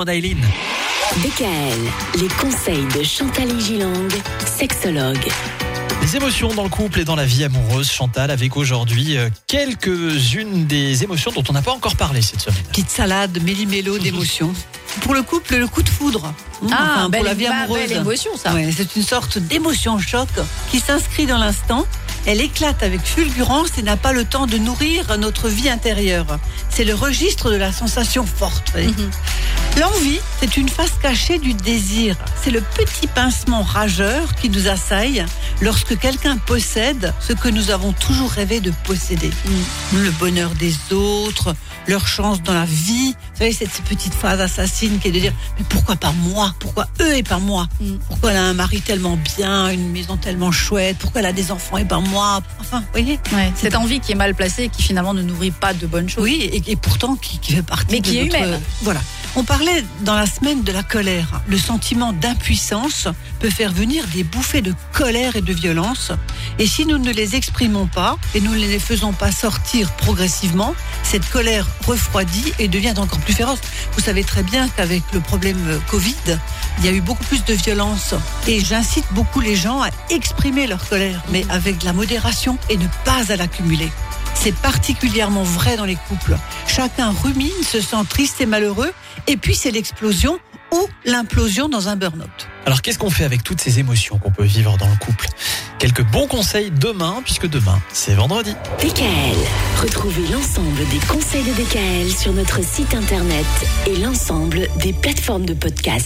Aileen. DKL, les conseils de Chantal Gilang, sexologue. Les émotions dans le couple et dans la vie amoureuse, Chantal, avec aujourd'hui euh, quelques-unes des émotions dont on n'a pas encore parlé cette semaine. Petite salade, méli-mélo d'émotions. Pour le couple, le coup de foudre. Mmh, Ah, enfin, belle, pour la vie bah, amoureuse. belle émotion, ça. Ouais, c'est une sorte d'émotion choc qui s'inscrit dans l'instant. Elle éclate avec fulgurance et n'a pas le temps de nourrir notre vie intérieure. C'est le registre de la sensation forte. vous voyez. L'envie, c'est une face cachée du désir. C'est le petit pincement rageur qui nous assaille lorsque quelqu'un possède ce que nous avons toujours rêvé de posséder. Le bonheur des autres, leur chance dans la vie. Vous savez, cette petite phrase assassine qui est de dire Mais pourquoi pas moi? Pourquoi eux et pas moi? Mm. Pourquoi elle a un mari tellement bien, une maison tellement chouette? Pourquoi elle a des enfants et pas moi? Enfin, vous voyez? Ouais, cette envie qui est mal placée et qui finalement ne nourrit pas de bonnes choses. oui, et, et pourtant qui, qui fait partie Mais de qui est humaine. Voilà. On parlait dans la semaine de la colère. Le sentiment d'impuissance peut faire venir des bouffées de colère et de violence. Et si nous ne les exprimons pas et nous ne les faisons pas sortir progressivement, cette colère refroidit et devient encore plus féroce. Vous savez très bien qu'avec le problème Covid, il y a eu beaucoup plus de violence. Et j'incite beaucoup les gens à exprimer leur colère, mais avec de la modération et ne pas à l'accumuler. C'est particulièrement vrai dans les couples. Chacun rumine, se sent triste et malheureux, et puis c'est l'explosion ou l'implosion dans un burn-out. Alors qu'est-ce qu'on fait avec toutes ces émotions qu'on peut vivre dans le couple? Quelques bons conseils demain, puisque demain, c'est vendredi. DKL, retrouvez l'ensemble des conseils de DKL sur notre site internet et l'ensemble des plateformes de podcast.